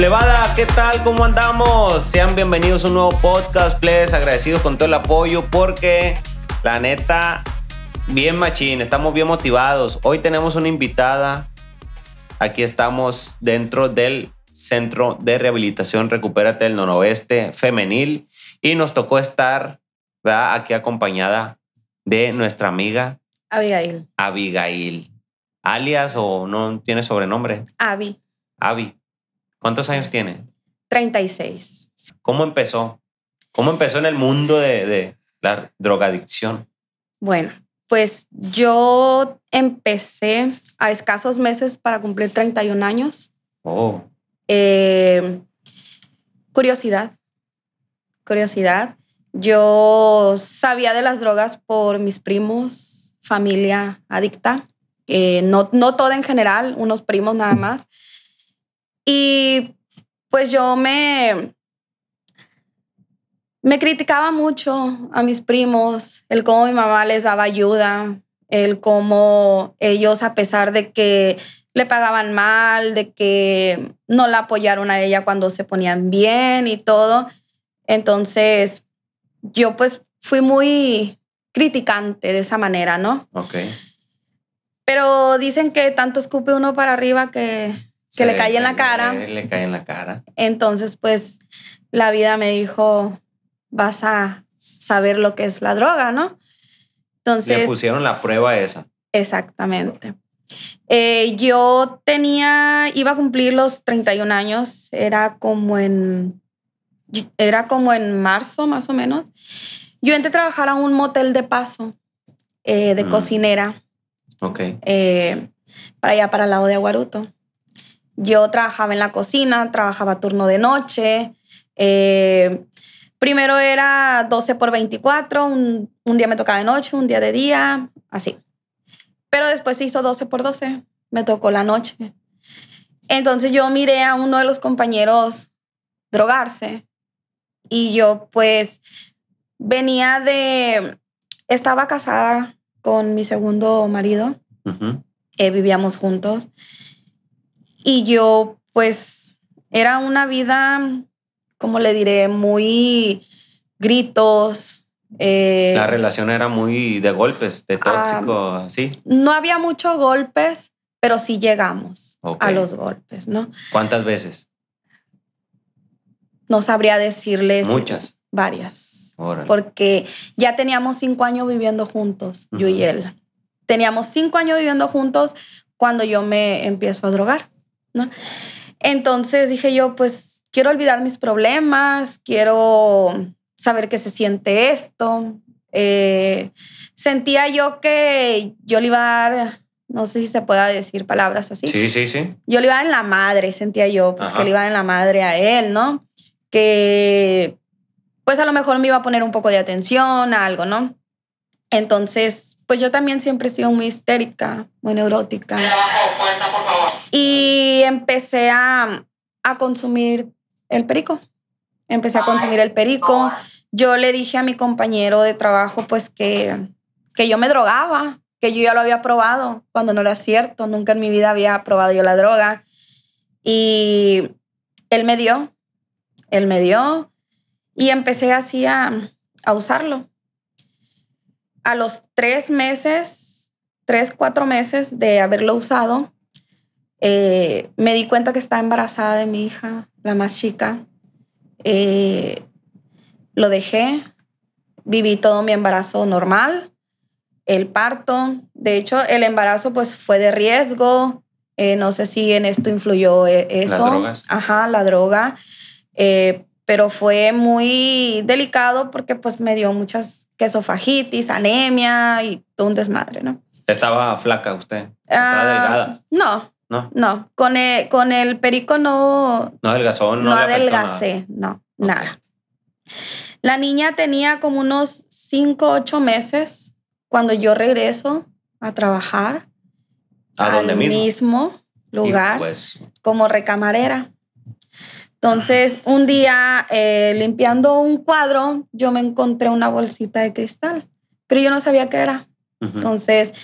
Plebada, ¿qué tal? ¿Cómo andamos? Sean bienvenidos a un nuevo podcast, plebes. Agradecidos con todo el apoyo porque la neta, bien machín, estamos bien motivados. Hoy tenemos una invitada. Aquí estamos dentro del Centro de Rehabilitación Recupérate del Noroeste Femenil y nos tocó estar ¿verdad? aquí acompañada de nuestra amiga Abigail. Abigail. Alias o no tiene sobrenombre. Abi, Abi. ¿Cuántos años tiene? 36. ¿Cómo empezó? ¿Cómo empezó en el mundo de, de la drogadicción? Bueno, pues yo empecé a escasos meses para cumplir 31 años. Oh, Eh, curiosidad. Curiosidad. Yo sabía de las drogas por mis primos, familia adicta. eh, no, no toda en general, unos primos nada más. Y pues yo me, me criticaba mucho a mis primos, el cómo mi mamá les daba ayuda, el cómo ellos, a pesar de que le pagaban mal, de que no la apoyaron a ella cuando se ponían bien y todo. Entonces, yo pues fui muy criticante de esa manera, ¿no? ok. Pero dicen que tanto escupe uno para arriba que, que le cae en la cara. Le cae en la cara. Entonces, pues la vida me dijo, vas a saber lo que es la droga, ¿no? Entonces... Le pusieron la prueba esa. Exactamente. Eh, yo tenía, iba a cumplir los 31 años, era como en, era como en marzo más o menos. Yo entré a trabajar a un motel de paso eh, de Mm. cocinera Ok. eh, para allá, para el lado de Aguaruto. Yo trabajaba en la cocina, trabajaba turno de noche. eh, primero era 12 por 24, un, un día me tocaba de noche, un día de día, así. Pero después se hizo 12 por 12, me tocó la noche. Entonces yo miré a uno de los compañeros drogarse y yo pues venía de, estaba casada con mi segundo marido eh, vivíamos juntos. Y yo, pues, era una vida, como le diré, muy gritos. eh, La relación era muy de golpes, de tóxico, Ah, así. no había muchos golpes, pero sí llegamos a los golpes, ¿no? ¿Cuántas veces? No sabría decirles Muchas. varias, Órale. porque ya teníamos cinco años viviendo juntos, yo y él. Teníamos cinco años viviendo juntos cuando yo me empiezo a drogar, ¿no? Entonces dije yo, pues quiero olvidar mis problemas, quiero saber qué se siente esto. Eh, sentía yo que yo le iba a dar, no sé si se pueda decir palabras así, Sí, sí, sí. yo le iba a dar en la madre, sentía yo, pues Ajá. que le iba a dar en la madre a él, ¿no? Que pues a lo mejor me iba a poner un poco de atención, algo, ¿no? Entonces, pues yo también siempre he sido muy histérica, muy neurótica. Y empecé a, a consumir el perico. Empecé a consumir el perico. Yo le dije a mi compañero de trabajo, pues que, que yo me drogaba, que yo ya lo había probado, cuando no era cierto. Nunca en mi vida había probado yo la droga. Y él me dio, él me dio, y empecé así a, a usarlo. A los tres meses, tres, cuatro meses de haberlo usado, eh, me di cuenta que estaba embarazada de mi hija, la más chica. Eh, lo dejé, viví todo mi embarazo normal, el parto. De hecho, el embarazo pues fue de riesgo. Eh, no sé si en esto influyó eso. Las drogas. Ajá, la droga. Eh, pero fue muy delicado porque pues me dio muchas quesofagitis, anemia y todo un desmadre, ¿no? Estaba flaca usted. Estaba Ah, delgada. No, No, no. Con el, con el perico no, no adelgazó, no, afectó nada. adelgacé, no, nada. La niña tenía como unos 5, 8 meses cuando yo regreso a trabajar ¿A dónde al mismo? lugar Y pues, como recamarera. Entonces, un día eh, limpiando un cuadro, yo me encontré una bolsita de cristal, pero yo no sabía qué era. Entonces,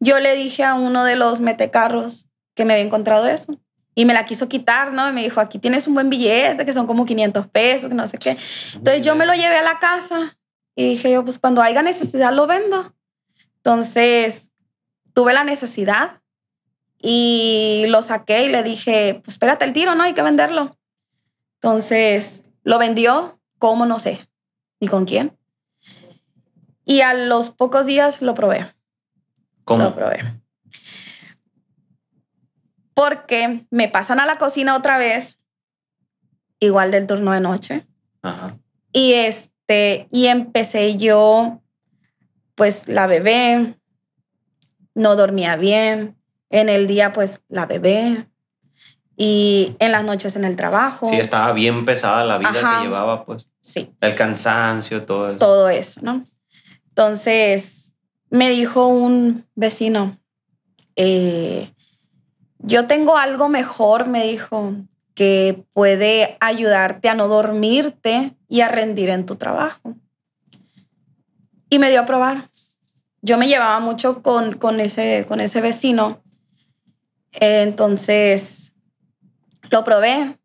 yo le dije a uno de los metecarros que me había encontrado eso. y me la quiso quitar, ¿no? Y me dijo, aquí tienes un buen billete, que son como 500 pesos, que no sé qué. Entonces yo me lo llevé a la casa y dije yo, pues cuando haya necesidad lo vendo. Entonces tuve la necesidad y lo saqué y le dije, pues pégate el tiro, ¿no? Hay que venderlo. Entonces lo vendió, ¿cómo? No sé, ni con quién. Y a los pocos días lo probé. ¿Cómo? Lo probé. Porque me pasan a la cocina otra vez, igual del turno de noche. Ajá. Y este, y empecé yo, pues la bebé, no dormía bien. En el día, pues la bebé. Y en las noches en el trabajo. Sí, estaba bien pesada la vida Ajá. que llevaba, pues. Sí, El cansancio, todo eso. todo eso, ¿no? Entonces, me dijo un vecino, eh, yo tengo algo mejor, me dijo, que puede ayudarte a no dormirte y a rendir en tu trabajo. Y me dio a probar. Yo me llevaba mucho con, con, ese, con ese vecino. Eh, Entonces, lo probé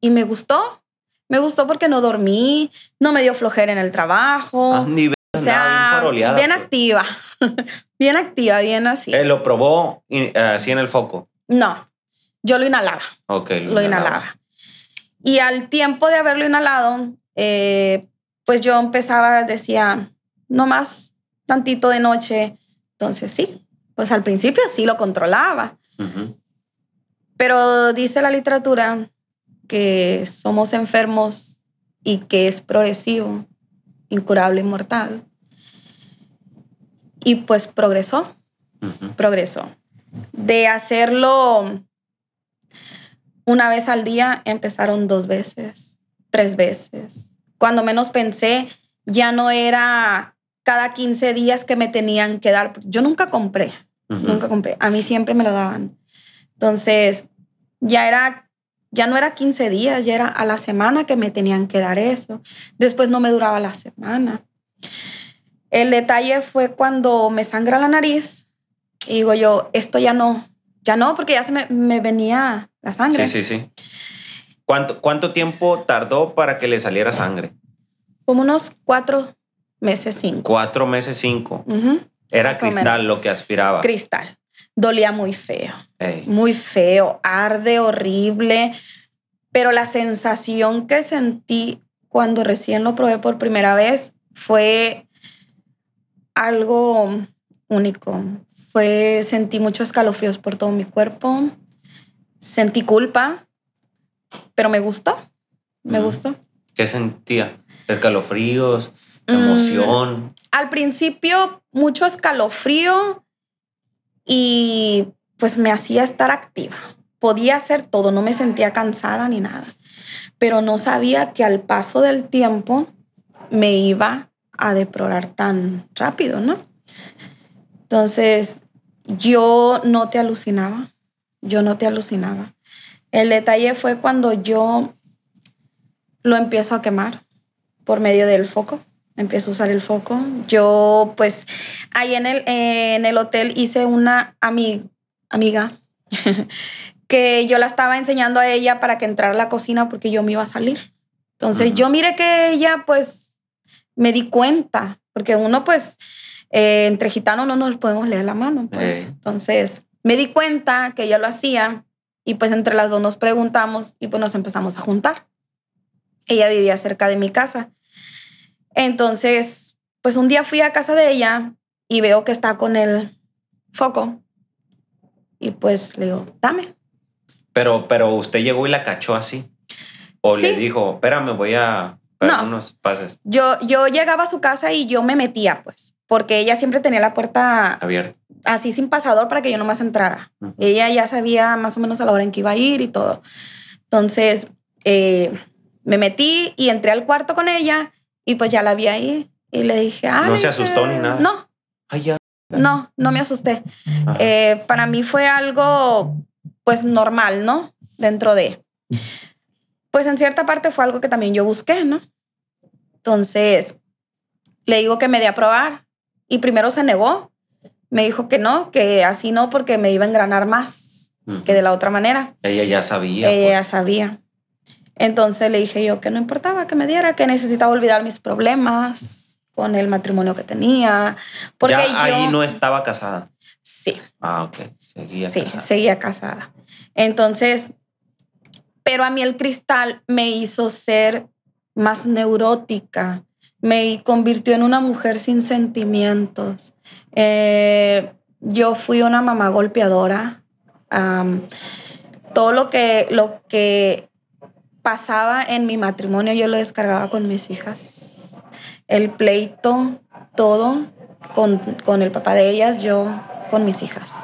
y me gustó. Me gustó porque no dormí, no me dio flojera en el trabajo. Ah, ni o bien sea, bien pues. activa. bien activa, bien así. Eh, lo probó eh, así en el foco. No, yo lo inhalaba, Ok. lo inhalaba. Y al tiempo de haberlo inhalado, eh, pues yo empezaba, decía, no más tantito de noche. Entonces sí, pues al principio sí lo controlaba. Ujú. Pero dice la literatura que somos enfermos y que es progresivo, incurable, inmortal. Y pues progresó, Ujú. progresó. De hacerlo una vez al día, empezaron dos veces, tres veces. Cuando menos pensé, ya no era cada 15 días que me tenían que dar. Yo nunca compré, nunca compré. A mí siempre me lo daban. Entonces, ya era, ya no era 15 días, ya era a la semana que me tenían que dar eso. Después no me duraba la semana. El detalle fue cuando me sangra la nariz y digo yo, esto ya no, ya no, porque ya se me, me venía la sangre. Sí, sí, sí. ¿Cuánto, ¿Cuánto tiempo tardó para que le saliera sangre? Como unos cuatro meses, cinco. Cuatro meses, cinco. Era Más cristal lo que aspiraba. Cristal. Dolía muy feo. Ey. muy feo, arde horrible, pero la sensación que sentí cuando recién lo probé por primera vez fue algo único. Fue, sentí muchos escalofríos por todo mi cuerpo, sentí culpa, pero me gustó, me gustó. ¿Qué sentía? ¿Escalofríos? Mm. ¿Emoción? Al principio, mucho escalofrío y pues me hacía estar activa. Podía hacer todo, no me sentía cansada ni nada. Pero no sabía que al paso del tiempo me iba a deplorar tan rápido, ¿no? Entonces, yo no te alucinaba, yo no te alucinaba. El detalle fue cuando yo lo empiezo a quemar por medio del foco. Empiezo a usar el foco. Yo, pues, ahí en el, en el hotel hice una ami- amiga que yo la estaba enseñando a ella para que entrara a la cocina porque yo me iba a salir. Entonces, yo miré que ella, pues, me di cuenta, porque uno, pues, eh, entre gitanos no nos podemos leer la mano, pues. Entonces, me di cuenta que ella lo hacía y pues entre las dos nos preguntamos y pues nos empezamos a juntar. Ella vivía cerca de mi casa. Entonces, pues un día fui a casa de ella y veo que está con el foco. Y pues le digo, dame. Pero, pero usted llegó y la cachó así. O le dijo, espérame, voy a No. unos pases Yo, yo llegaba a su casa y yo me metía, pues, porque ella siempre tenía la puerta abiertos. así sin pasador para que yo nomás entrara. Ujú. Ella ya sabía más o menos a la hora en que iba a ir y todo. Entonces, eh, me metí y entré al cuarto con ella y pues ya la vi ahí y le dije, ah, No se asustó ni nada. No, Ay, ya. no, no me asusté. Eh, para mí fue algo, pues, normal, ¿no? Dentro de... Pues en cierta parte fue algo que también yo busqué, ¿no? Entonces, le digo que me dé a probar y primero se negó. Me dijo que no, que así no, porque me iba a engranar más. que de la otra manera. Ella ya sabía. Ella ya pues. sabía. Entonces le dije yo que no importaba que me diera, que necesitaba olvidar mis problemas con el matrimonio que tenía. Porque ya yo, ahí no estaba casada. Sí, Ah, ok. Seguía sí, casada. seguía casada. Entonces, pero a mí el cristal me hizo ser más neurótica, me convirtió en una mujer sin sentimientos. Eh, yo fui una mamá golpeadora. Todo lo que, lo que pasaba en mi matrimonio yo lo descargaba con mis hijas. El pleito, todo, con, con el papá de ellas, yo con mis hijas.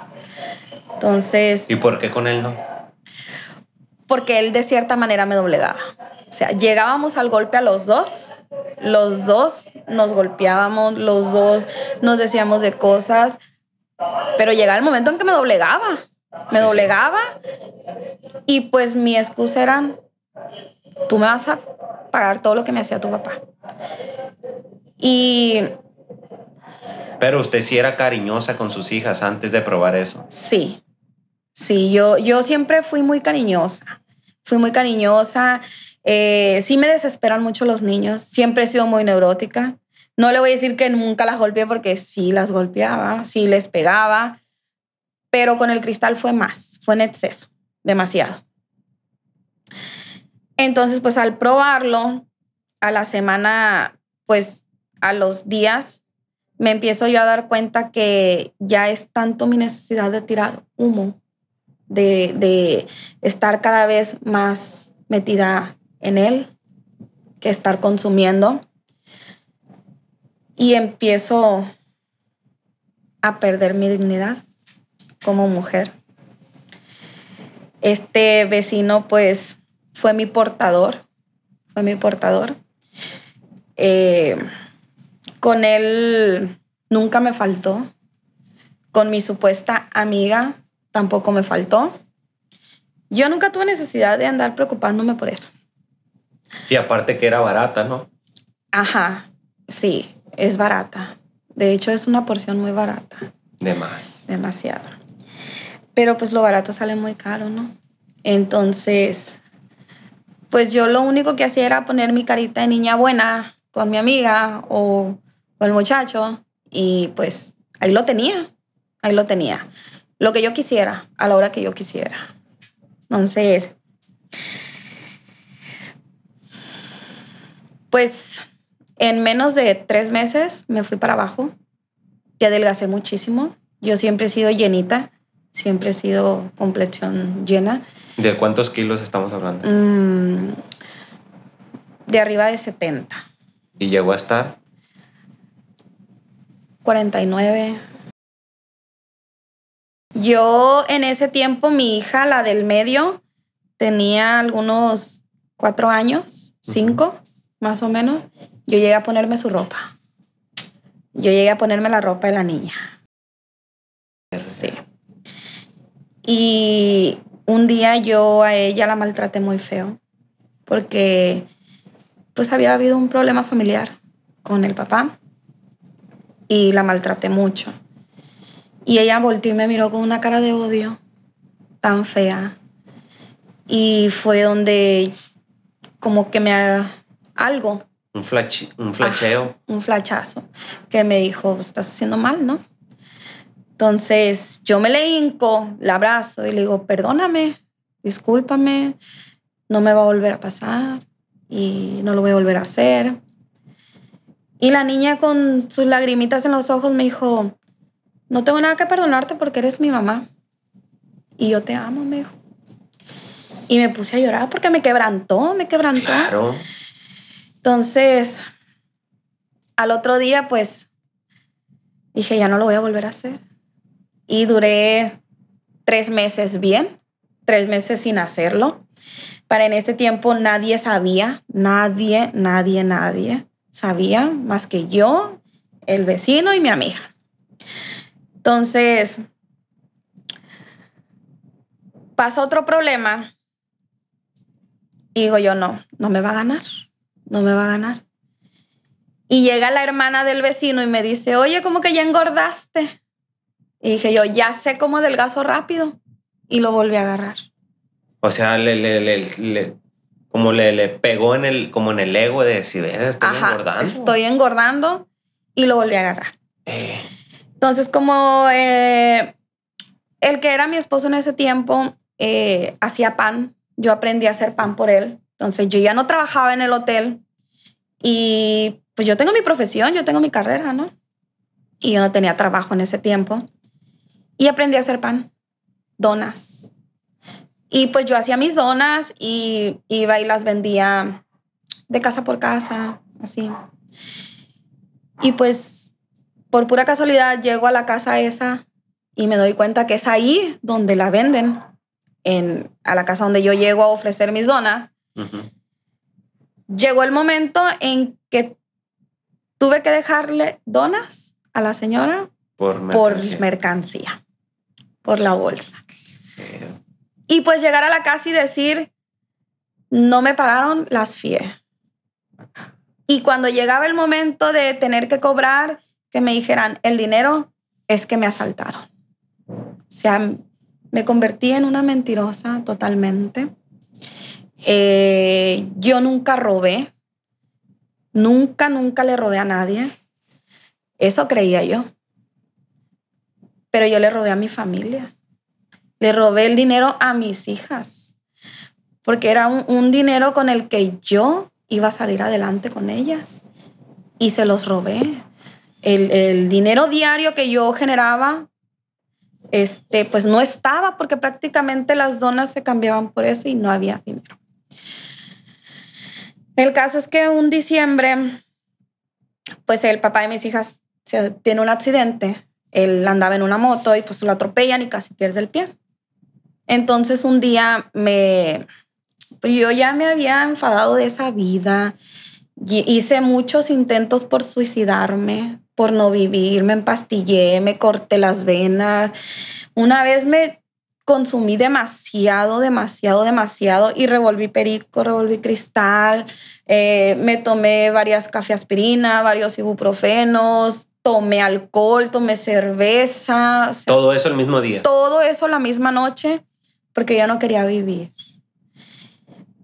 Entonces, ¿Y por qué con él no? porque él de cierta manera me doblegaba. O sea, llegábamos al golpe a los dos, los dos nos golpeábamos, los dos nos decíamos de cosas, pero llegaba el momento en que me doblegaba, me Sí, sí. doblegaba y pues mi excusa era, tú me vas a pagar todo lo que me hacía tu papá. Y Pero usted sí era cariñosa con sus hijas antes de probar eso. Sí, sí, yo, yo siempre fui muy cariñosa, fui muy cariñosa. Eh, sí me desesperan mucho los niños, siempre he sido muy neurótica. No le voy a decir que nunca las golpeé porque sí las golpeaba, sí les pegaba, pero con el cristal fue más, fue en exceso, demasiado. Entonces, pues al probarlo, a la semana, pues a los días, me empiezo yo a dar cuenta que ya es tanto mi necesidad de tirar humo, de, de estar cada vez más metida en él, que estar consumiendo. Y empiezo a perder mi dignidad como mujer. Este vecino, pues, fue mi portador, fue mi portador. Eh, con él nunca me faltó. Con mi supuesta amiga tampoco me faltó. Yo nunca tuve necesidad de andar preocupándome por eso. Y aparte que era barata, ¿no? Ajá, sí, es barata. De hecho, es una porción muy barata, De más. demasiado. Pero pues lo barato sale muy caro, ¿no? Entonces, pues yo lo único que hacía era poner mi carita de niña buena con mi amiga o con el muchacho y pues ahí lo tenía, ahí lo tenía. Lo que yo quisiera, a la hora que yo quisiera. Entonces, pues en menos de tres meses me fui para abajo, te adelgacé muchísimo. Yo siempre he sido llenita, siempre he sido complexión llena. ¿De cuántos kilos estamos hablando? Mm, de arriba de 70, Y llegó a estar 49. Yo en ese tiempo, mi hija, la del medio, tenía algunos cuatro años, cinco, más o menos. Yo llegué a ponerme su ropa. Yo llegué a ponerme la ropa de la niña. Sí. Y un día yo a ella la maltraté muy feo porque pues había habido un problema familiar con el papá y la maltraté mucho. Y ella volteó y me miró con una cara de odio tan fea. Y fue donde como que me algo, un, flash, un flacheo. un flachazo, que me dijo, estás haciendo mal, ¿no? Entonces yo me le hinco, la abrazo y le digo, perdóname, discúlpame, no me va a volver a pasar y no lo voy a volver a hacer. Y la niña con sus lagrimitas en los ojos me dijo, no tengo nada que perdonarte porque eres mi mamá. Y yo te amo, me dijo. Y me puse a llorar porque me quebrantó, me quebrantó. Claro. Entonces, al otro día, pues, dije, ya no lo voy a volver a hacer. Y duré tres meses bien, tres meses sin hacerlo. Para en este tiempo nadie sabía, nadie, nadie, nadie sabía más que yo, el vecino y mi amiga. Entonces, pasa otro problema y digo yo, no, no me va a ganar no me va a ganar. Y llega la hermana del vecino y me dice, oye, ¿cómo que ya engordaste? Y dije yo, ya sé cómo adelgazo rápido. y lo volví a agarrar. O sea, le, le, le, le- como le, le pegó en el, como en el ego de decir, "Verga, estoy Ajá, engordando. estoy engordando y lo volví a agarrar. Eh, Entonces, como eh, el que era mi esposo en ese tiempo eh, hacía pan, yo aprendí a hacer pan por él. Entonces, yo ya no trabajaba en el hotel y pues yo tengo mi profesión, yo tengo mi carrera, ¿no? Y yo no tenía trabajo en ese tiempo. Y aprendí a hacer pan, donas. Y pues yo hacía mis donas y iba y las vendía de casa por casa, así. Y pues por pura casualidad llego a la casa esa y me doy cuenta que es ahí donde la venden, en, a la casa donde yo llego a ofrecer mis donas. Llegó el momento en que tuve que dejarle donas a la señora Por por mercancía. Por la bolsa. Y pues llegar a la casa y decir, no me pagaron las FIE. Y cuando llegaba el momento de tener que cobrar, que me dijeran, el dinero es que me asaltaron. O sea, me convertí en una mentirosa totalmente. Eh, yo nunca robé. Nunca, nunca le robé a nadie. Eso creía yo. Pero yo le robé a mi familia. Le robé el dinero a mis hijas. Porque era un, dinero con el que yo iba a salir adelante con ellas. Y se los robé. El, dinero diario que yo generaba, este, pues no estaba porque prácticamente las donas se cambiaban por eso y no había dinero. El caso es que un diciembre, pues el papá de mis hijas tiene un accidente. Él andaba en una moto y pues lo atropellan y casi pierde el pie. Entonces un día me, pues yo ya me había enfadado de esa vida. Hice muchos intentos por suicidarme, por no vivir, me empastillé, me corté las venas. Una vez me consumí demasiado, demasiado, demasiado y revolví perico, revolví cristal, eh, me tomé varias cafeaspirina, varios ibuprofenos, tomé alcohol, tomé cerveza, o sea, Todo eso el mismo día. todo eso la misma noche porque yo no quería vivir.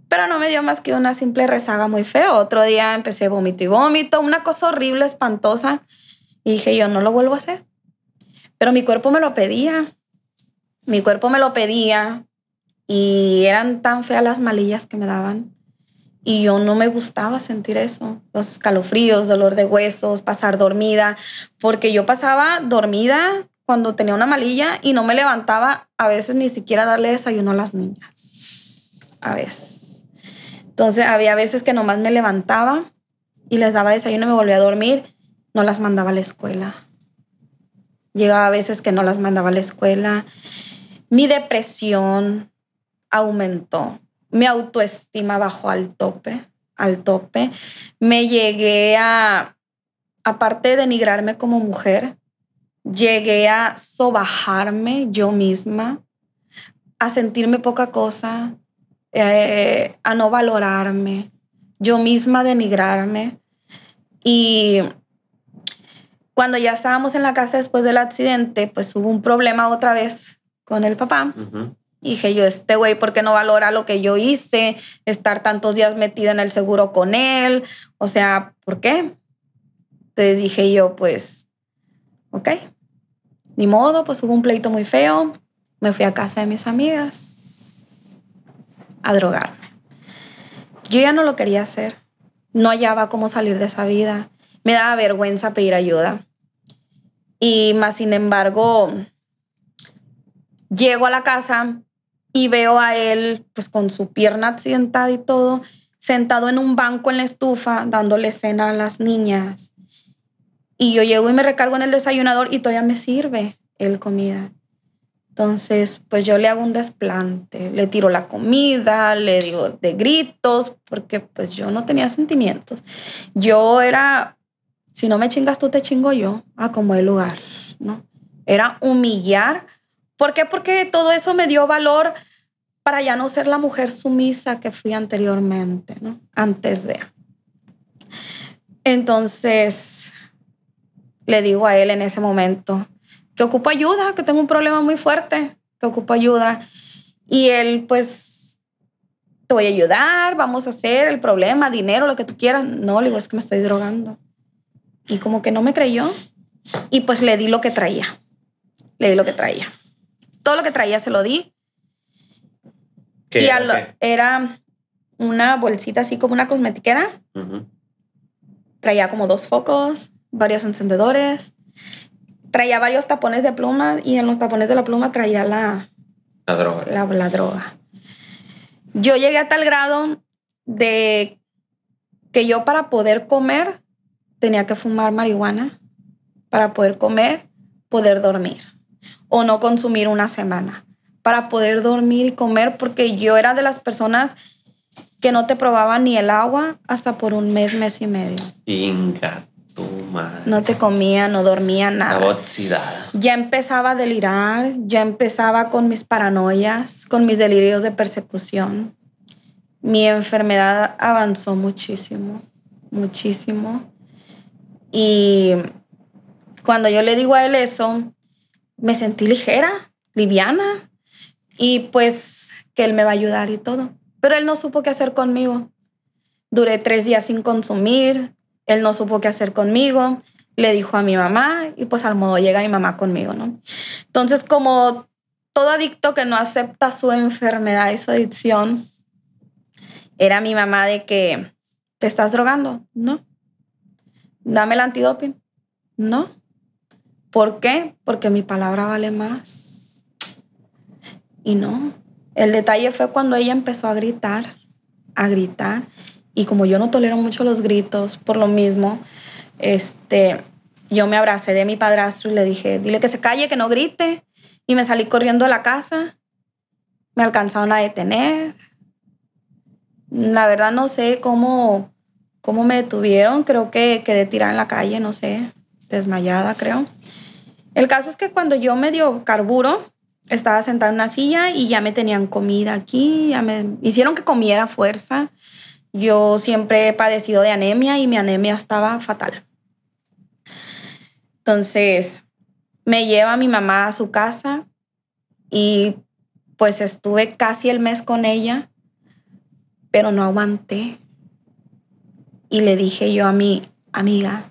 Pero no me dio más que una simple rezaga muy feo. Otro día empecé vómito y vómito, una cosa horrible, espantosa. Y dije, yo no lo vuelvo a hacer. Pero mi cuerpo me lo pedía. Mi cuerpo me lo pedía. Y eran tan feas las malillas que me daban. Y yo no me gustaba sentir eso. Los escalofríos, dolor de huesos, pasar dormida. Porque yo pasaba dormida cuando tenía una malilla y no me levantaba a veces ni siquiera darle desayuno a las niñas. A veces. Entonces había veces que nomás me levantaba y les daba desayuno y me volvía a dormir. No las mandaba a la escuela. Llegaba a veces que no las mandaba a la escuela. Mi depresión aumentó. Mi autoestima bajó al tope, al tope. Me llegué a, aparte de denigrarme como mujer, llegué a sobajarme yo misma, a sentirme poca cosa, eh, a no valorarme, yo misma denigrarme. Y cuando ya estábamos en la casa después del accidente, pues hubo un problema otra vez con el papá. Dije yo, este güey, ¿por qué no valora lo que yo hice? Estar tantos días metida en el seguro con él. O sea, ¿por qué? Entonces dije yo, pues, ok, ni modo, pues hubo un pleito muy feo. Me fui a casa de mis amigas a drogarme. Yo ya no lo quería hacer. No hallaba cómo salir de esa vida. Me daba vergüenza pedir ayuda. Y más sin embargo, llego a la casa y veo a él pues con su pierna accidentada y todo, sentado en un banco en la estufa dándole cena a las niñas. Y yo llego y me recargo en el desayunador y todavía me sirve el comida. Entonces, pues yo le hago un desplante, le tiro la comida, le digo de gritos, porque pues yo no tenía sentimientos. Yo era, si no me chingas tú, te chingo yo, a como el lugar, ¿no? Era humillar. ¿Por qué? Porque todo eso me dio valor para ya no ser la mujer sumisa que fui anteriormente, ¿no? Antes de. Entonces, le digo a él en ese momento que ocupo ayuda, que tengo un problema muy fuerte. que ocupo ayuda. Y él, pues, te voy a ayudar, vamos a hacer el problema, dinero, lo que tú quieras. No, le digo, es que me estoy drogando. Y como que no me creyó. Y pues le di lo que traía. Le di lo que traía. Todo lo que traía se lo di. ¿Qué y lo- qué? era una bolsita así como una cosmetiquera. Traía como dos focos, varios encendedores. Traía varios tapones de pluma y en los tapones de la pluma traía la, La droga. la, la droga. Yo llegué a tal grado de que yo para poder comer tenía que fumar marihuana, para poder comer, poder dormir o no consumir una semana, para poder dormir y comer, porque yo era de las personas que no te probaba ni el agua hasta por un mes, mes y medio. Inga, tu madre. No te comía, no dormía nada Estaba oxidada. ya empezaba a delirar, ya empezaba con mis paranoias, con mis delirios de persecución. Mi enfermedad avanzó muchísimo, muchísimo. Y cuando yo le digo a él eso, me sentí ligera, liviana, y pues que él me va a ayudar y todo. Pero él no supo qué hacer conmigo. Duré tres días sin consumir, él no supo qué hacer conmigo le dijo a mi mamá y pues al modo llega mi mamá conmigo, ¿no? Entonces, como todo adicto que no acepta su enfermedad y su adicción, era mi mamá de que, ¿te estás drogando? No. Dame el antidoping. No. ¿Por qué? Porque mi palabra vale más. Y no. El detalle fue cuando ella empezó a gritar, a gritar. Y como yo no tolero mucho los gritos, por lo mismo, este, yo me abracé de mi padrastro y le dije, dile que se calle, que no grite. Y me salí corriendo de la casa. Me alcanzaron a detener. La verdad no sé cómo, cómo me detuvieron. Creo que quedé tirada en la calle, no sé, desmayada creo. El caso es que cuando yo me dio carburo, estaba sentada en una silla y ya me tenían comida aquí, ya me hicieron que comiera fuerza. Yo siempre he padecido de anemia y mi anemia estaba fatal. Entonces, me lleva mi mamá a su casa y pues estuve casi el mes con ella, pero no aguanté. Y le dije yo a mi amiga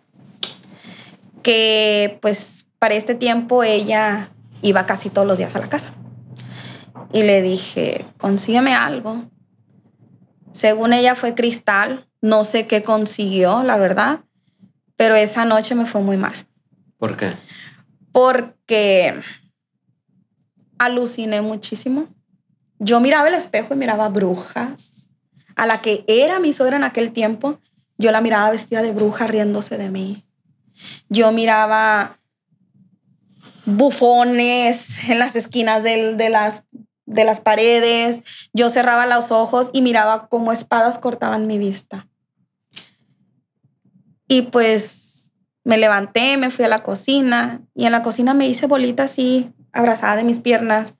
que pues para este tiempo ella iba casi todos los días a la casa. Y le dije, consígueme algo. Según ella fue cristal, no sé qué consiguió, la verdad, pero esa noche me fue muy mal ¿Por qué? porque aluciné muchísimo. Yo miraba el espejo y miraba brujas. A la que era mi suegra en aquel tiempo, yo la miraba vestida de bruja riéndose de mí. Yo miraba bufones en las esquinas del- de, las, de las paredes. Yo cerraba los ojos y miraba cómo espadas cortaban mi vista. Y pues me levanté, me fui a la cocina y en la cocina me hice bolita así, abrazada de mis piernas.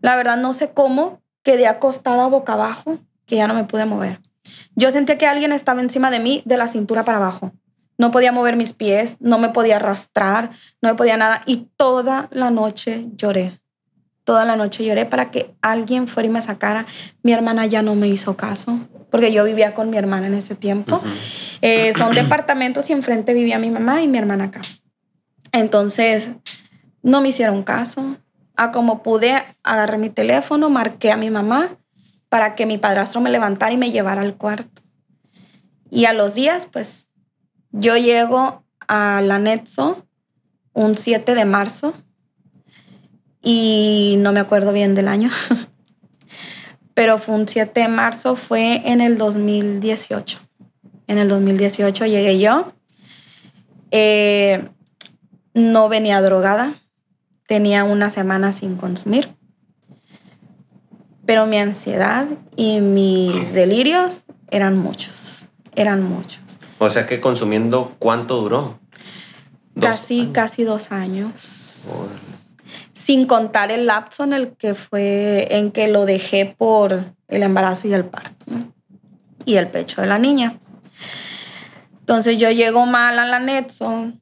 La verdad no sé cómo quedé acostada boca abajo, que ya no me pude mover. Yo sentía que alguien estaba encima de mí de la cintura para abajo. No podía mover mis pies, no me podía arrastrar, no me podía nada. Y toda la noche lloré. Toda la noche lloré para que alguien fuera y me sacara. Mi hermana ya no me hizo caso, porque yo vivía con mi hermana en ese tiempo. Eh, son departamentos y enfrente vivía mi mamá y mi hermana acá. Entonces, no me hicieron caso. A como pude, agarré mi teléfono, marqué a mi mamá para que mi padrastro me levantara y me llevara al cuarto. Y a los días, pues, yo llego a la Netso un 7 de marzo y no me acuerdo bien del año, pero fue un 7 de marzo, fue en el 2018. En el 2018 llegué yo. Eh, no venía drogada, tenía una semana sin consumir, pero mi ansiedad y mis delirios eran muchos, eran muchos. O sea que consumiendo, ¿cuánto duró? Dos Casi, años. casi dos años. Sin contar el lapso en el que fue, en que lo dejé por el embarazo y el parto, ¿no? Y el pecho de la niña. Entonces yo llego mal a la Netso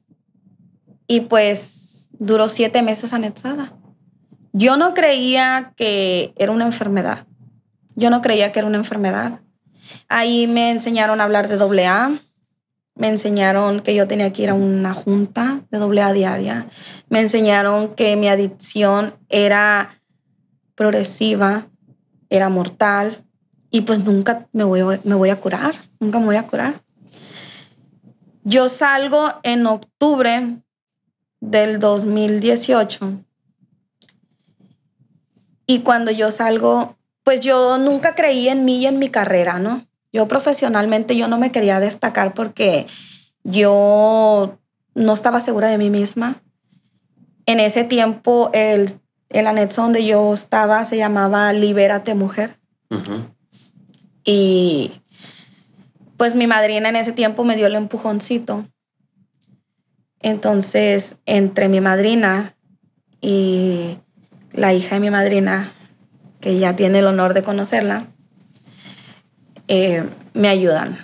y pues duró siete meses anexada. Yo no creía que era una enfermedad. Yo no creía que era una enfermedad. Ahí me enseñaron a hablar de doble A. Me enseñaron que yo tenía que ir a una junta de doble A diaria. Me enseñaron que mi adicción era progresiva, era mortal y pues nunca me voy, me voy a curar, nunca me voy a curar. Yo salgo en octubre del 2018 y cuando yo salgo, pues yo nunca creí en mí y en mi carrera, ¿no? Yo profesionalmente yo no me quería destacar porque yo no estaba segura de mí misma. En ese tiempo el, el anexo donde yo estaba se llamaba Libérate Mujer. Y pues mi madrina en ese tiempo me dio el empujoncito. Entonces, entre mi madrina y la hija de mi madrina, que ya tiene el honor de conocerla, eh, me ayudan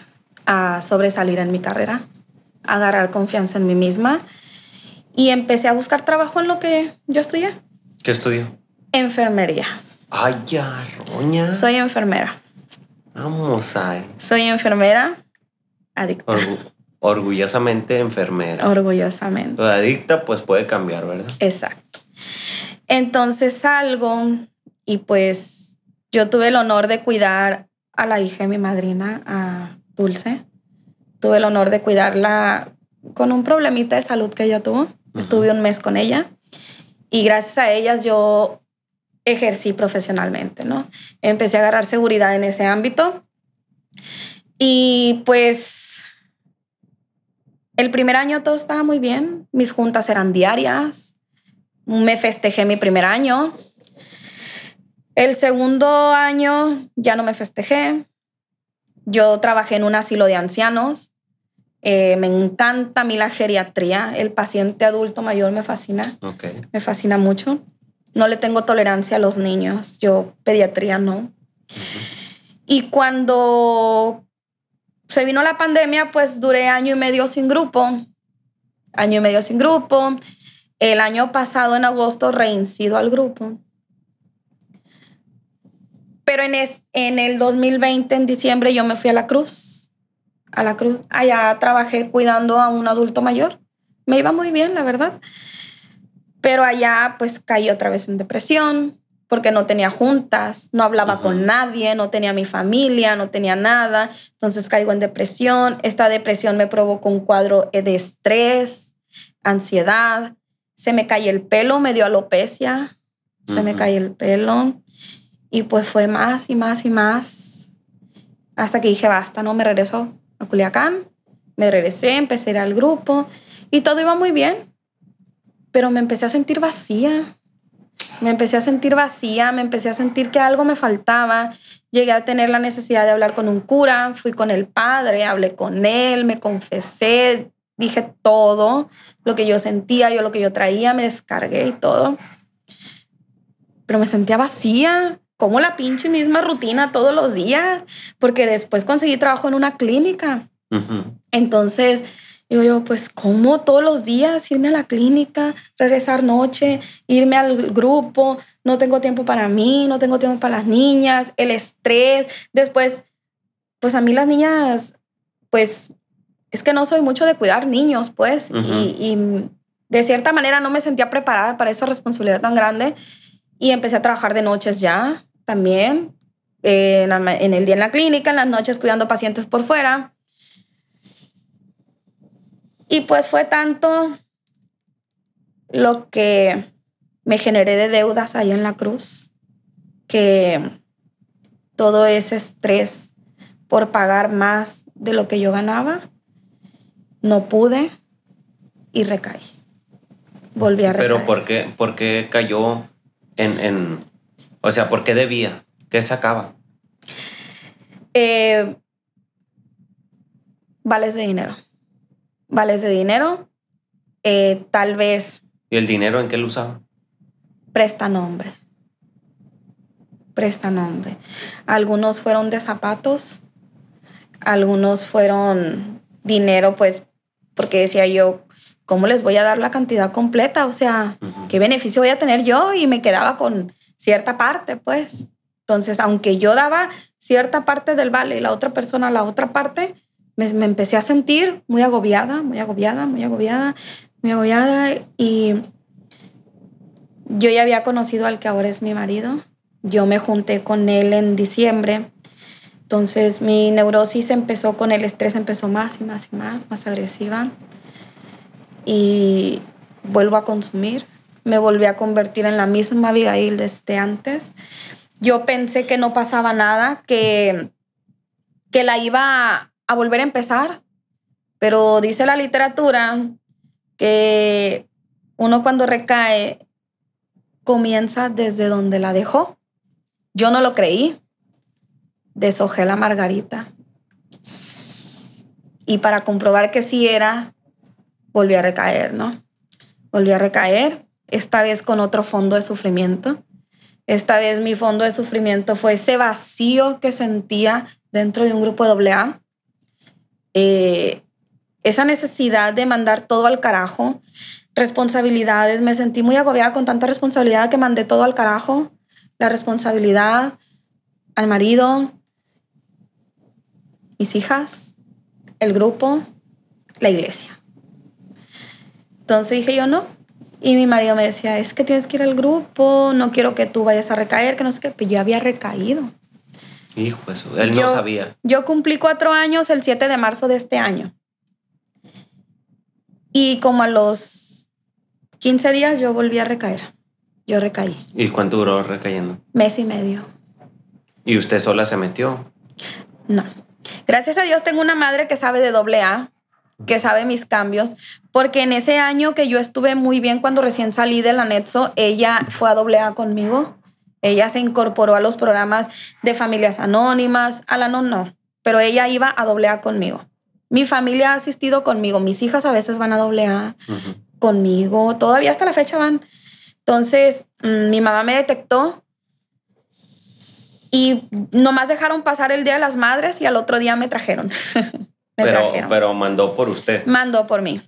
a sobresalir en mi carrera, a agarrar confianza en mí misma y empecé a buscar trabajo en lo que yo estudié. ¿Qué estudió? Enfermería. Ay, ya, roña. Soy enfermera. Vamos a. Soy enfermera adicta. orgullosamente enfermera. Orgullosamente. Lo adicta, pues puede cambiar, ¿verdad? Exacto. Entonces salgo y pues yo tuve el honor de cuidar a la hija de mi madrina, a Dulce. Tuve el honor de cuidarla con un problemita de salud que ella tuvo. Estuve un mes con ella y gracias a ellas yo ejercí profesionalmente, ¿no? Empecé a agarrar seguridad en ese ámbito y pues el primer año todo estaba muy bien. Mis juntas eran diarias. Me festejé mi primer año. El segundo año ya no me festejé. Yo trabajé en un asilo de ancianos. Eh, me encanta a mí la geriatría. El paciente adulto mayor me fascina. Me fascina mucho. No le tengo tolerancia a los niños. Yo pediatría no. Y cuando se vino la pandemia, pues duré año y medio sin grupo. Año y medio sin grupo. El año pasado, en agosto, reincido al grupo. Pero en, en el 2020, en diciembre, yo me fui a la cruz. A la cruz. Allá trabajé cuidando a un adulto mayor. Me iba muy bien, la verdad. Pero allá pues caí otra vez en depresión porque no tenía juntas, no hablaba con nadie, no tenía mi familia, no tenía nada. Entonces caigo en depresión. Esta depresión me provocó un cuadro de estrés, ansiedad. Se me cae el pelo, me dio alopecia. Se me cae el pelo. Y pues fue más y más y más. Hasta que dije, basta, no, me regreso a Culiacán. Me regresé, empecé a ir al grupo y todo iba muy bien. Pero me empecé a sentir vacía. Me empecé a sentir vacía, me empecé a sentir que algo me faltaba. Llegué a tener la necesidad de hablar con un cura, fui con el padre, hablé con él, me confesé, dije todo lo que yo sentía, yo lo que yo traía, me descargué y todo. Pero me sentía vacía, como la pinche misma rutina todos los días, porque después conseguí trabajo en una clínica. Entonces, digo yo, pues, ¿cómo todos los días irme a la clínica, regresar noche, irme al grupo? No tengo tiempo para mí, no tengo tiempo para las niñas, el estrés. Después, pues a mí las niñas, pues, es que no soy mucho de cuidar niños, pues, y, y de cierta manera no me sentía preparada para esa responsabilidad tan grande. Y empecé a trabajar de noches ya también, en, el día en la clínica, en las noches cuidando pacientes por fuera. Y pues fue tanto lo que me generé de deudas ahí en la cruz que todo ese estrés por pagar más de lo que yo ganaba, no pude y recaí. Volví a recaer. Pero ¿por qué, por qué cayó en, o sea, ¿por qué debía? ¿Qué sacaba? Eh, vales de dinero. Vales de dinero. Eh, tal vez. ¿Y el dinero en qué lo usaba? Presta nombre. Presta nombre. Algunos fueron de zapatos. Algunos fueron dinero, pues, porque decía yo, ¿cómo les voy a dar la cantidad completa? O sea. ¿qué beneficio voy a tener yo? Y me quedaba con cierta parte, pues. Entonces, aunque yo daba cierta parte del vale y la otra persona la otra parte, me, me empecé a sentir muy agobiada, muy agobiada, muy agobiada, muy agobiada. Y yo ya había conocido al que ahora es mi marido. Yo me junté con él en diciembre. Entonces mi neurosis empezó con el estrés, empezó más y más y más, más agresiva. Y vuelvo a consumir. Me volví a convertir en la misma Abigail desde antes. Yo pensé que no pasaba nada, que, que la iba a volver a empezar. Pero dice la literatura que uno cuando recae comienza desde donde la dejó. Yo no lo creí. Deshojé la margarita. Y para comprobar que sí era, volví a recaer, ¿no? Volví a recaer, esta vez con otro fondo de sufrimiento. Esta vez mi fondo de sufrimiento fue ese vacío que sentía dentro de un grupo de AA. Eh, esa necesidad de mandar todo al carajo, responsabilidades, me sentí muy agobiada con tanta responsabilidad que mandé todo al carajo, la responsabilidad al marido, mis hijas, el grupo, la iglesia. Entonces dije yo no. Y mi marido me decía, es que tienes que ir al grupo, no quiero que tú vayas a recaer, que no sé qué. Pero yo había recaído. Hijo, eso. Él no sabía. Yo cumplí cuatro años el 7 de marzo de este año. Y como a los 15 días yo volví a recaer. Yo recaí. ¿Y cuánto duró recayendo? Mes y medio. ¿Y usted sola se metió? No. Gracias a Dios tengo una madre que sabe de doble A, que sabe mis cambios, porque en ese año que yo estuve muy bien cuando recién salí del anexo, ella fue a doble A conmigo. Ella se incorporó a los programas de familias anónimas, a la no, no, pero ella iba a doble A conmigo. Mi familia ha asistido conmigo, mis hijas a veces van a doble A conmigo, todavía hasta la fecha van. Entonces, mm, mi mamá me detectó y nomás dejaron pasar el Día de las Madres y al otro día me trajeron. me Pero, trajeron. pero mandó por usted. Mandó por mí.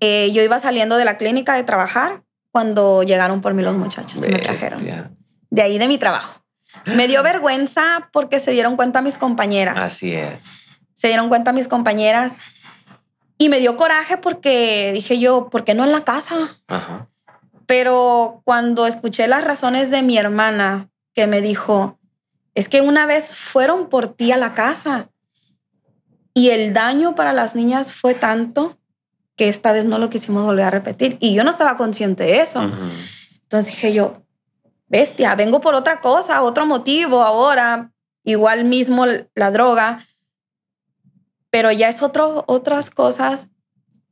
Eh, yo iba saliendo de la clínica de trabajar cuando llegaron por mí los muchachos y me trajeron. De ahí de mi trabajo. Me dio vergüenza porque se dieron cuenta mis compañeras. Así es. Se dieron cuenta mis compañeras. Y me dio coraje porque dije yo, ¿por qué no en la casa? Ajá. Pero cuando escuché las razones de mi hermana, que me dijo, es que una vez fueron por ti a la casa y el daño para las niñas fue tanto que esta vez no lo quisimos volver a repetir. Y yo no estaba consciente de eso. Entonces dije yo, bestia, vengo por otra cosa, otro motivo ahora, igual mismo la droga, pero ya es otro, otras cosas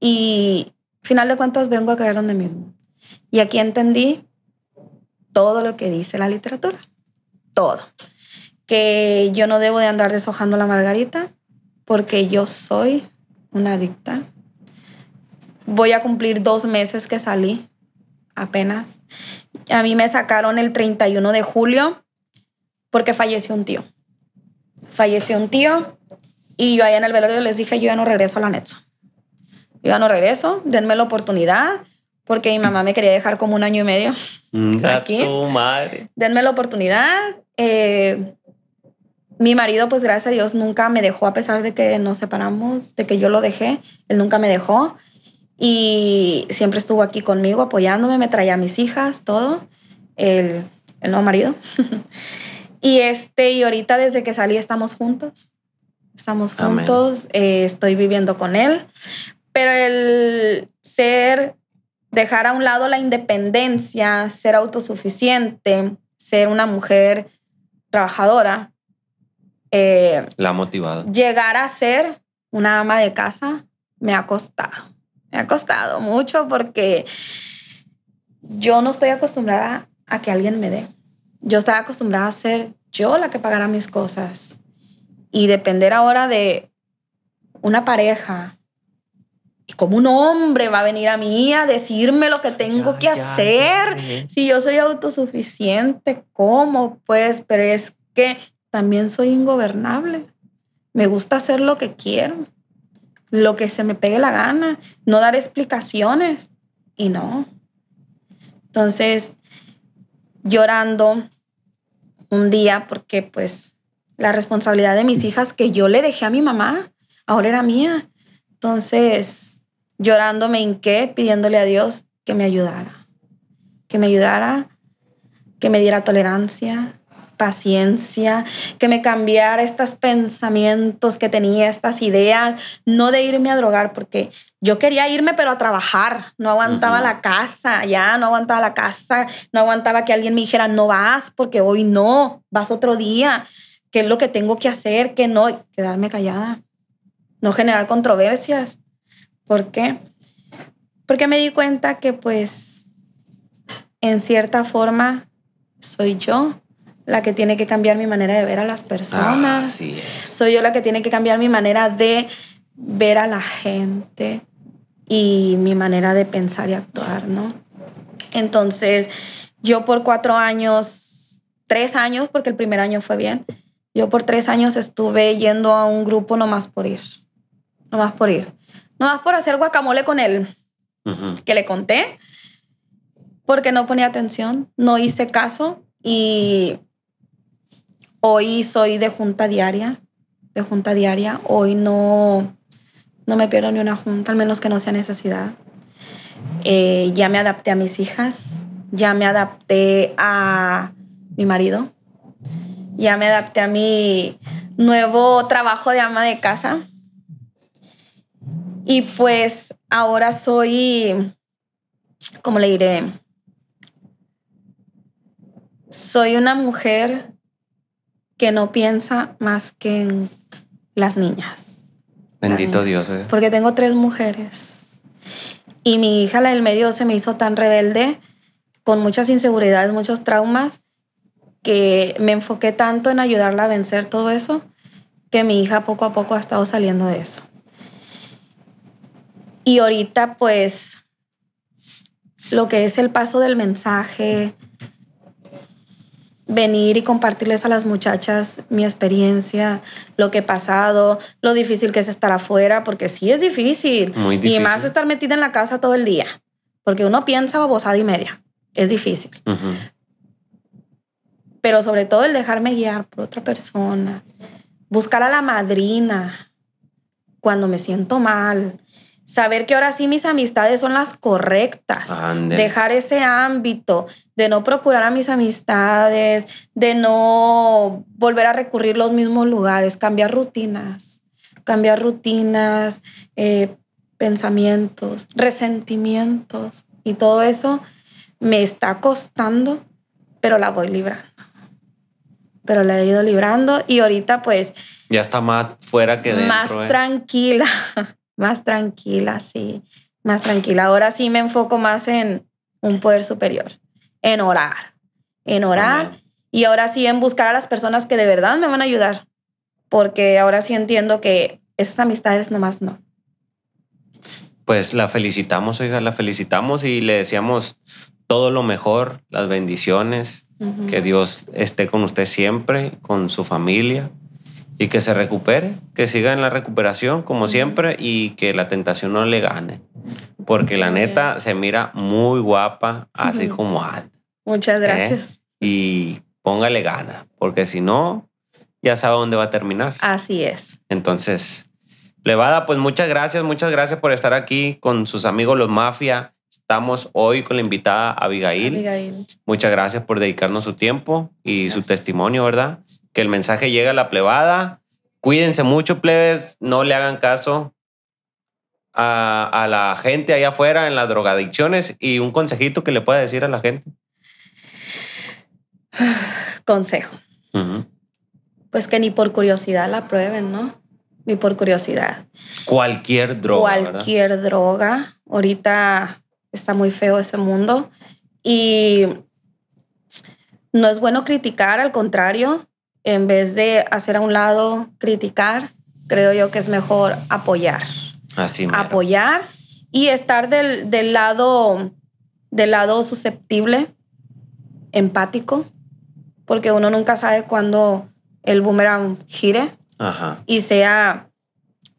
y final de cuentas vengo a caer donde mismo. Y aquí entendí todo lo que dice la literatura, todo. Que yo no debo de andar deshojando la margarita porque yo soy una adicta. Voy a cumplir dos meses que salí, apenas. A mí me sacaron el 31 de julio porque falleció un tío. Falleció un tío y yo allá en el velorio les dije, yo ya no regreso al anexo. Yo ya no regreso, denme la oportunidad porque mi mamá me quería dejar como un año y medio. Gato Aquí. madre. Denme la oportunidad. Eh, mi marido, pues gracias a Dios, nunca me dejó a pesar de que nos separamos, de que yo lo dejé. Él nunca me dejó. Y siempre estuvo aquí conmigo apoyándome, me traía a mis hijas, todo. El, el nuevo marido. y este, y ahorita desde que salí estamos juntos. Estamos juntos, eh, estoy viviendo con él. Pero el ser, dejar a un lado la independencia, ser autosuficiente, ser una mujer trabajadora, eh, La ha motivado. llegar a ser una ama de casa me ha costado. Me ha costado mucho porque yo no estoy acostumbrada a que alguien me dé. Yo estaba acostumbrada a ser yo la que pagara mis cosas y depender ahora de una pareja. Y como un hombre va a venir a mí a decirme lo que tengo Ya, que ya, hacer. ya, ya. Si yo soy autosuficiente, ¿cómo? Pues, pero es que también soy ingobernable. Me gusta hacer lo que quiero. lo que se me pegue la gana, no dar explicaciones. Y no. Entonces, llorando un día porque pues la responsabilidad de mis hijas que yo le dejé a mi mamá, ahora era mía. Entonces, llorando me hinqué pidiéndole a Dios que me ayudara, que me ayudara, que me diera tolerancia, paciencia, que me cambiara estos pensamientos que tenía, estas ideas, no de irme a drogar, porque yo quería irme, pero a trabajar, no aguantaba la casa, ya no aguantaba la casa, no aguantaba que alguien me dijera, no vas, porque hoy no, vas otro día, qué es lo que tengo que hacer, que no, quedarme callada, no generar controversias. ¿Por qué? Porque me di cuenta que pues en cierta forma soy yo la que tiene que cambiar mi manera de ver a las personas. Ah, Soy yo la que tiene que cambiar mi manera de ver a la gente y mi manera de pensar y actuar, ¿no? Entonces, yo por cuatro años, tres años, porque el primer año fue bien, yo por tres años estuve yendo a un grupo nomás por ir, nomás por ir, nomás por hacer guacamole con él, que le conté, porque no ponía atención, no hice caso y Hoy soy de junta diaria, de junta diaria. Hoy no, no me pierdo ni una junta, al menos que no sea necesidad. Eh, ya me adapté a mis hijas, ya me adapté a mi marido, ya me adapté a mi nuevo trabajo de ama de casa. Y pues ahora soy, ¿cómo le diré? Soy una mujer que no piensa más que en las niñas. Bendito Dios. Eh. Porque tengo tres mujeres. Y mi hija, la del medio, se me hizo tan rebelde, con muchas inseguridades, muchos traumas, que me enfoqué tanto en ayudarla a vencer todo eso, que mi hija poco a poco ha estado saliendo de eso. Y ahorita, pues, lo que es el paso del mensaje, venir y compartirles a las muchachas mi experiencia, lo que he pasado, lo difícil que es estar afuera, porque sí es difícil. Muy difícil. Y más estar metida en la casa todo el día, porque uno piensa babosada y media. Es difícil. Pero sobre todo el dejarme guiar por otra persona, buscar a la madrina cuando me siento mal, saber que ahora sí mis amistades son las correctas, dejar ese ámbito de no procurar a mis amistades, de no volver a recurrir a los mismos lugares, cambiar rutinas, cambiar rutinas, eh, pensamientos, resentimientos y todo eso me está costando, pero la voy librando. Pero la he ido librando y ahorita pues... Ya está más fuera que dentro. Más ¿eh? tranquila más tranquila, sí, más tranquila. Ahora sí me enfoco más en un poder superior, en orar, en orar y ahora sí en buscar a las personas que de verdad me van a ayudar, porque ahora sí entiendo que esas amistades nomás no. Pues la felicitamos, oiga, la felicitamos y le deseamos todo lo mejor, las bendiciones, que Dios esté con usted siempre, con su familia y que se recupere, que siga en la recuperación como siempre y que la tentación no le gane. Porque la neta se mira muy guapa, así como antes. Muchas ¿eh? gracias. Y póngale gana, porque si no, ya sabe dónde va a terminar. Así es. Entonces, Levada, pues muchas gracias, muchas gracias por estar aquí con sus amigos los Mafia. Estamos hoy con la invitada Abigail. Abigail. Muchas gracias por dedicarnos su tiempo y su testimonio, ¿verdad? Que el mensaje llegue a la plebada. Cuídense mucho, plebes, no le hagan caso a, la gente allá afuera en las drogadicciones y un consejito que le pueda decir a la gente. Consejo. Pues que ni por curiosidad la prueben, ¿no? Ni por curiosidad. Cualquier droga. Cualquier droga. Ahorita está muy feo ese mundo y no es bueno criticar, al contrario, en vez de hacer a un lado, criticar, creo yo que es mejor apoyar. Así Apoyar y estar del, del, lado, del lado susceptible, empático, porque uno nunca sabe cuándo el boomerang gire y sea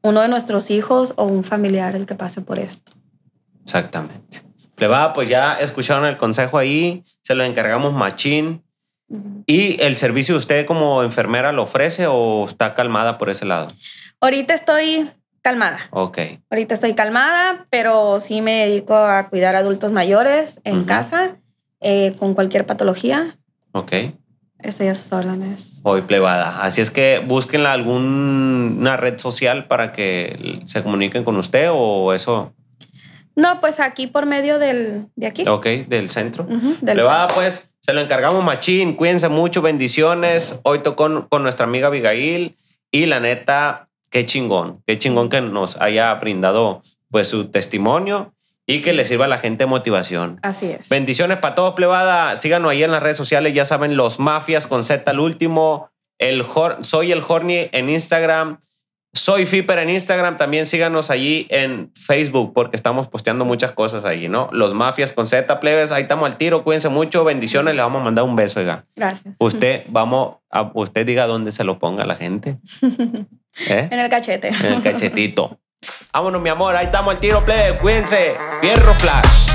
uno de nuestros hijos o un familiar el que pase por esto. Exactamente. Plebada, pues ya escucharon el consejo ahí, se lo encargamos machín. ¿Y el servicio usted como enfermera lo ofrece o está calmada por ese lado? Ahorita estoy calmada. Ok. Ahorita estoy calmada, pero sí me dedico a cuidar adultos mayores en casa eh, con cualquier patología. Ok. Estoy a sus órdenes. Hoy plebada. Así es que búsquenla alguna red social para que se comuniquen con usted o eso. No, pues aquí por medio del, de aquí. Ok, del centro. Ujú, del Plebada, pues se lo encargamos machín. Cuídense mucho, bendiciones. Hoy tocó con, nuestra amiga Abigail y la neta, qué chingón, qué chingón que nos haya brindado pues su testimonio y que le sirva a la gente motivación. Así es. Bendiciones para todos, plebada. Síganos ahí en las redes sociales. Ya saben, los mafias con Z al último. El soy el Horny en Instagram. Soy Fiper en Instagram. También síganos allí en Facebook porque estamos posteando muchas cosas ahí, ¿no? Los mafias con Z, plebes. Ahí estamos al tiro. Cuídense mucho. Bendiciones. Le vamos a mandar un beso, oiga. Gracias. Usted, vamos, a, usted diga dónde se lo ponga la gente. ¿Eh? En el cachete. En el cachetito. Vámonos, mi amor. Ahí estamos al tiro, plebe. Cuídense. Fierro Flash.